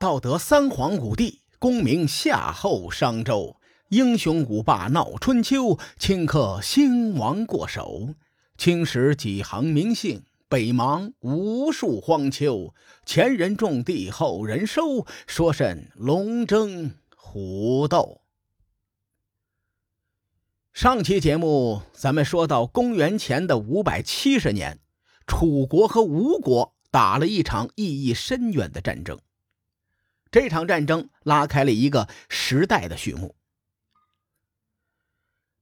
道德三皇五帝，功名夏后商周，英雄五霸闹春秋，顷刻兴亡过手。青史几行名姓，北邙无数荒丘。前人种地，后人收，说甚龙争虎斗？上期节目咱们说到公元前的五百七十年，楚国和吴国打了一场意义深远的战争。这场战争拉开了一个时代的序幕。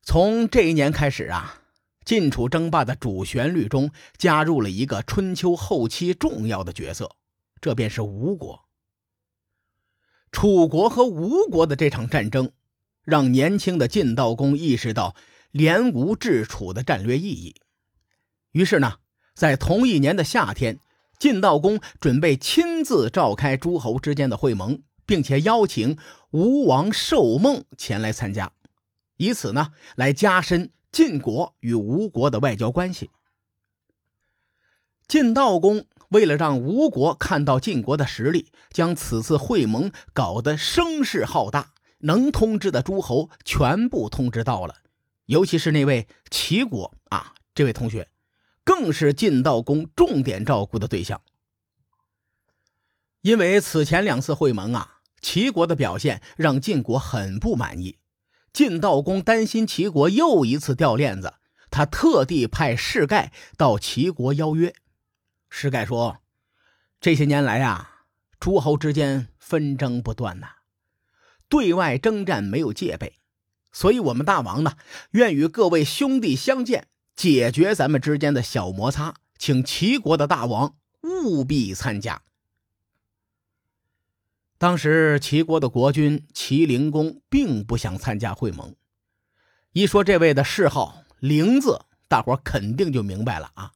从这一年开始啊，晋楚争霸的主旋律中加入了一个春秋后期重要的角色，这便是吴国。楚国和吴国的这场战争，让年轻的晋悼公意识到联吴制楚的战略意义。于是呢，在同一年的夏天。晋悼公准备亲自召开诸侯之间的会盟，并且邀请吴王寿梦前来参加，以此呢来加深晋国与吴国的外交关系。晋悼公为了让吴国看到晋国的实力，将此次会盟搞得声势浩大，能通知的诸侯全部通知到了，尤其是那位齐国啊，这位同学。更是晋悼公重点照顾的对象，因为此前两次会盟啊，齐国的表现让晋国很不满意。晋悼公担心齐国又一次掉链子，他特地派士盖到齐国邀约。士盖说：“这些年来啊，诸侯之间纷争不断呐，对外征战没有戒备，所以我们大王呢，愿与各位兄弟相见。”解决咱们之间的小摩擦，请齐国的大王务必参加。当时齐国的国君齐灵公并不想参加会盟，一说这位的谥号“灵”字，大伙肯定就明白了啊。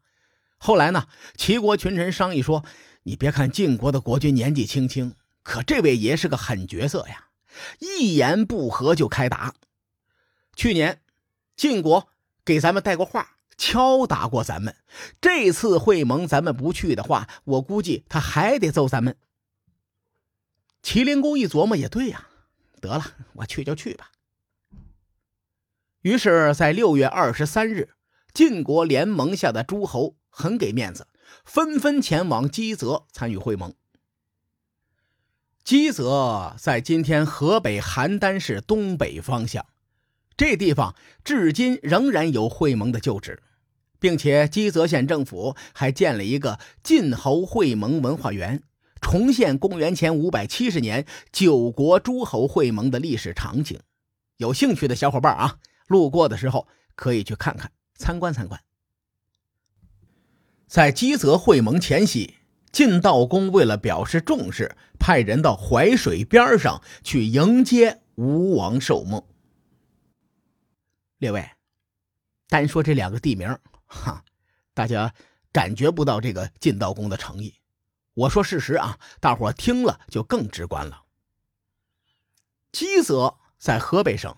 后来呢，齐国群臣商议说：“你别看晋国的国君年纪轻轻，可这位爷是个狠角色呀，一言不合就开打。去年晋国。”给咱们带过话，敲打过咱们。这次会盟咱们不去的话，我估计他还得揍咱们。麒麟公一琢磨，也对呀，得了，我去就去吧。于是，在六月二十三日，晋国联盟下的诸侯很给面子，纷纷前往基泽参与会盟。基泽在今天河北邯郸市东北方向。这地方至今仍然有会盟的旧址，并且基泽县政府还建了一个晋侯会盟文化园，重现公元前五百七十年九国诸侯会盟的历史场景。有兴趣的小伙伴啊，路过的时候可以去看看、参观参观。在基泽会盟前夕，晋悼公为了表示重视，派人到淮水边上去迎接吴王寿梦。列位，单说这两个地名，哈，大家感觉不到这个晋悼公的诚意。我说事实啊，大伙听了就更直观了。基泽在河北省，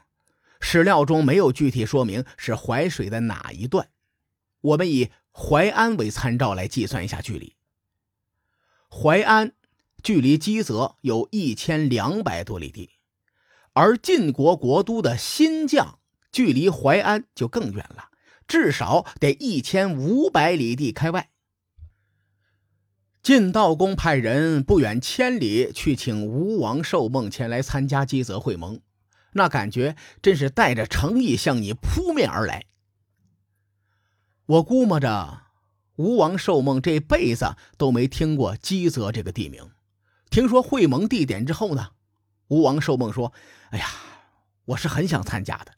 史料中没有具体说明是淮水的哪一段。我们以淮安为参照来计算一下距离。淮安距离基泽有一千两百多里地，而晋国国都的新绛。距离淮安就更远了，至少得一千五百里地开外。晋悼公派人不远千里去请吴王寿梦前来参加基泽会盟，那感觉真是带着诚意向你扑面而来。我估摸着，吴王寿梦这辈子都没听过基泽这个地名。听说会盟地点之后呢，吴王寿梦说：“哎呀，我是很想参加的。”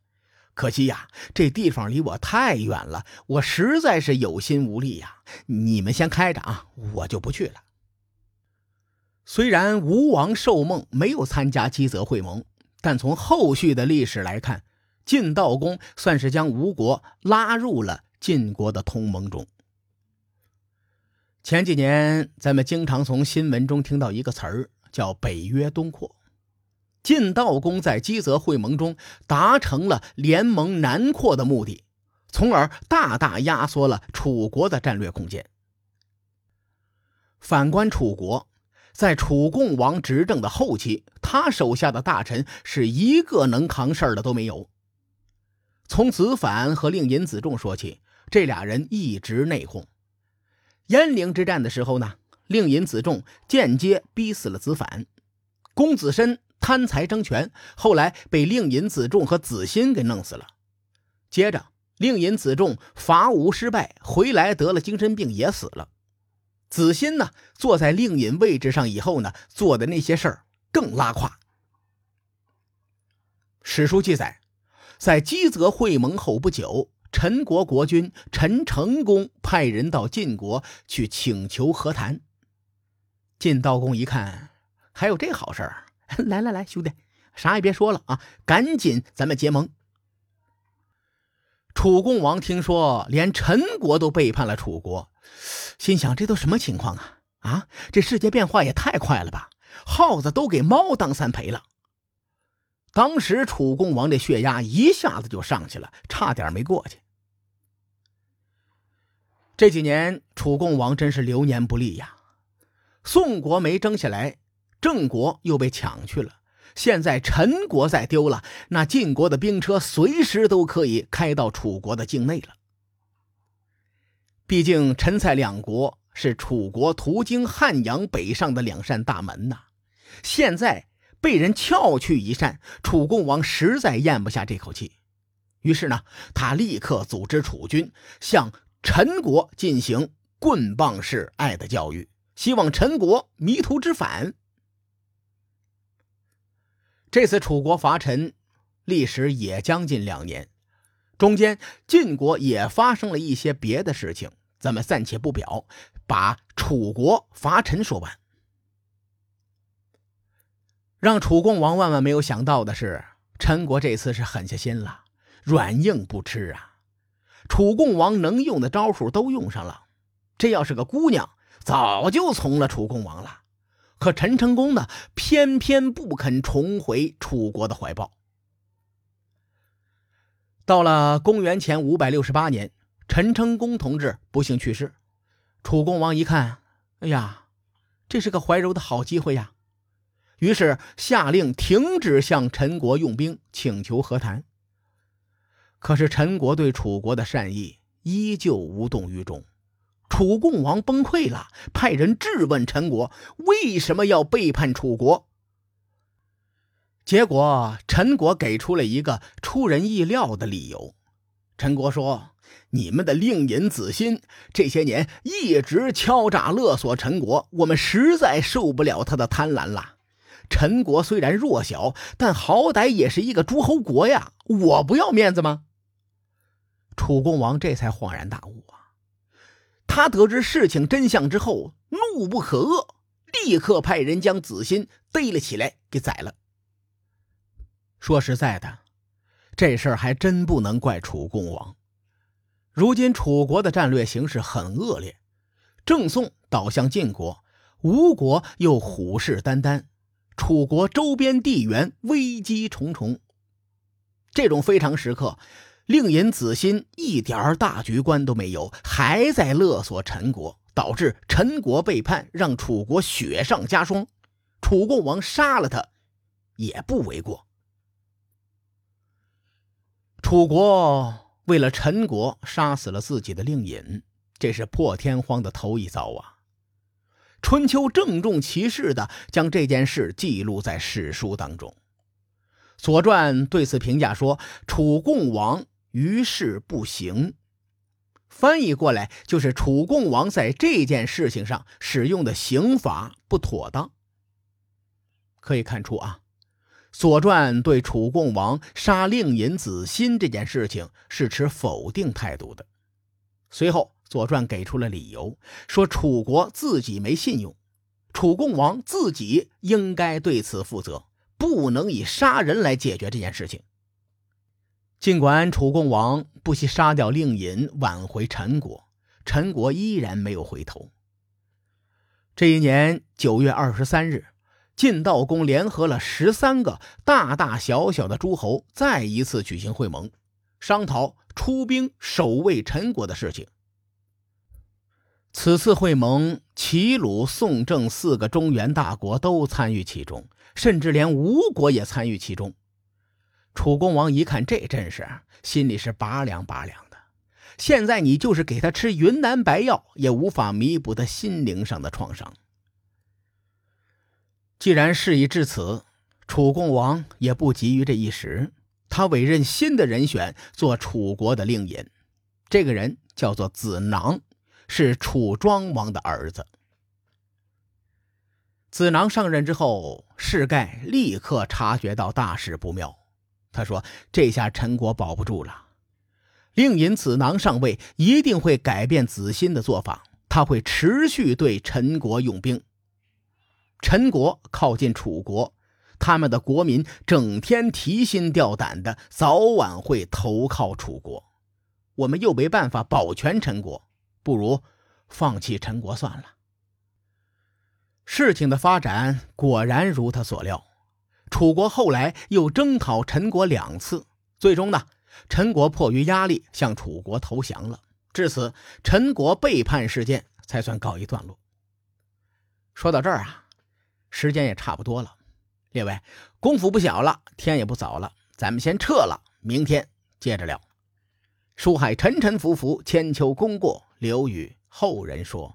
可惜呀，这地方离我太远了，我实在是有心无力呀。你们先开着啊，我就不去了。虽然吴王寿梦没有参加基泽会盟，但从后续的历史来看，晋悼公算是将吴国拉入了晋国的同盟中。前几年，咱们经常从新闻中听到一个词儿，叫“北约东扩”。晋悼公在基泽会盟中达成了联盟南扩的目的，从而大大压缩了楚国的战略空间。反观楚国，在楚共王执政的后期，他手下的大臣是一个能扛事儿的都没有。从子反和令尹子重说起，这俩人一直内讧。鄢陵之战的时候呢，令尹子重间接逼死了子反，公子申贪财争权，后来被令尹子重和子欣给弄死了。接着，令尹子重伐吴失败，回来得了精神病也死了。子欣呢，坐在令尹位置上以后呢，做的那些事儿更拉胯。史书记载，在基泽会盟后不久，陈国国君陈成功派人到晋国去请求和谈。晋悼公一看，还有这好事儿，来来来，兄弟，啥也别说了啊，赶紧咱们结盟。楚共王听说连陈国都背叛了楚国。心想：这都什么情况啊？啊，这世界变化也太快了吧！耗子都给猫当三陪了。当时楚共王的血压一下子就上去了，差点没过去。这几年楚共王真是流年不利呀！宋国没争下来，郑国又被抢去了，现在陈国再丢了，那晋国的兵车随时都可以开到楚国的境内了。毕竟陈蔡两国是楚国途经汉阳北上的两扇大门呐，现在被人撬去一扇，楚共王实在咽不下这口气。于是呢，他立刻组织楚军向陈国进行棍棒式爱的教育，希望陈国迷途知返。这次楚国伐陈，历时也将近两年。中间晋国也发生了一些别的事情，咱们暂且不表，把楚国伐陈说完。让楚共王万万没有想到的是，陈国这次是狠下心了，软硬不吃啊！楚共王能用的招数都用上了，这要是个姑娘，早就从了楚共王了。可陈成功呢，偏偏不肯重回楚国的怀抱。到了公元前五百六十八年，陈成功同志不幸去世。楚共王一看，哎呀，这是个怀柔的好机会呀！于是下令停止向陈国用兵，请求和谈。可是陈国对楚国的善意依旧无动于衷。楚共王崩溃了，派人质问陈国为什么要背叛楚国。结果，陈国给出了一个出人意料的理由。陈国说：“你们的令尹子欣这些年一直敲诈勒索陈国，我们实在受不了他的贪婪了。陈国虽然弱小，但好歹也是一个诸侯国呀，我不要面子吗？”楚共王这才恍然大悟啊！他得知事情真相之后，怒不可遏，立刻派人将子欣逮了起来，给宰了。说实在的，这事儿还真不能怪楚共王。如今楚国的战略形势很恶劣，郑宋倒向晋国，吴国又虎视眈眈，楚国周边地缘危机重重。这种非常时刻，令尹子欣一点大局观都没有，还在勒索陈国，导致陈国背叛，让楚国雪上加霜。楚共王杀了他，也不为过。楚国为了陈国杀死了自己的令尹，这是破天荒的头一遭啊！春秋郑重其事的将这件事记录在史书当中。《左传》对此评价说：“楚共王于事不行。”翻译过来就是楚共王在这件事情上使用的刑法不妥当。可以看出啊。《左传》对楚共王杀令尹子欣这件事情是持否定态度的。随后，《左传》给出了理由，说楚国自己没信用，楚共王自己应该对此负责，不能以杀人来解决这件事情。尽管楚共王不惜杀掉令尹挽回陈国，陈国依然没有回头。这一年九月二十三日。晋悼公联合了十三个大大小小的诸侯，再一次举行会盟，商讨出兵守卫陈国的事情。此次会盟，齐、鲁、宋、郑四个中原大国都参与其中，甚至连吴国也参与其中。楚公王一看这阵势，心里是拔凉拔凉的。现在你就是给他吃云南白药，也无法弥补他心灵上的创伤。既然事已至此，楚共王也不急于这一时，他委任新的人选做楚国的令尹，这个人叫做子囊。是楚庄王的儿子。子囊上任之后，世盖立刻察觉到大事不妙。他说：“这下陈国保不住了。令尹子囊上位，一定会改变子欣的做法。他会持续对陈国用兵。陈国靠近楚国，他们的国民整天提心吊胆的，早晚会投靠楚国。我们又没办法保全陈国。”不如放弃陈国算了。事情的发展果然如他所料，楚国后来又征讨陈国两次，最终呢，陈国迫于压力向楚国投降了。至此，陈国背叛事件才算告一段落。说到这儿啊，时间也差不多了，列位，功夫不小了，天也不早了，咱们先撤了，明天接着聊。书海沉沉浮浮，千秋功过。留与后人说。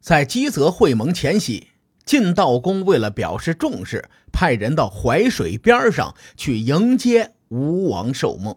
在基泽会盟前夕，晋悼公为了表示重视，派人到淮水边上去迎接吴王寿梦。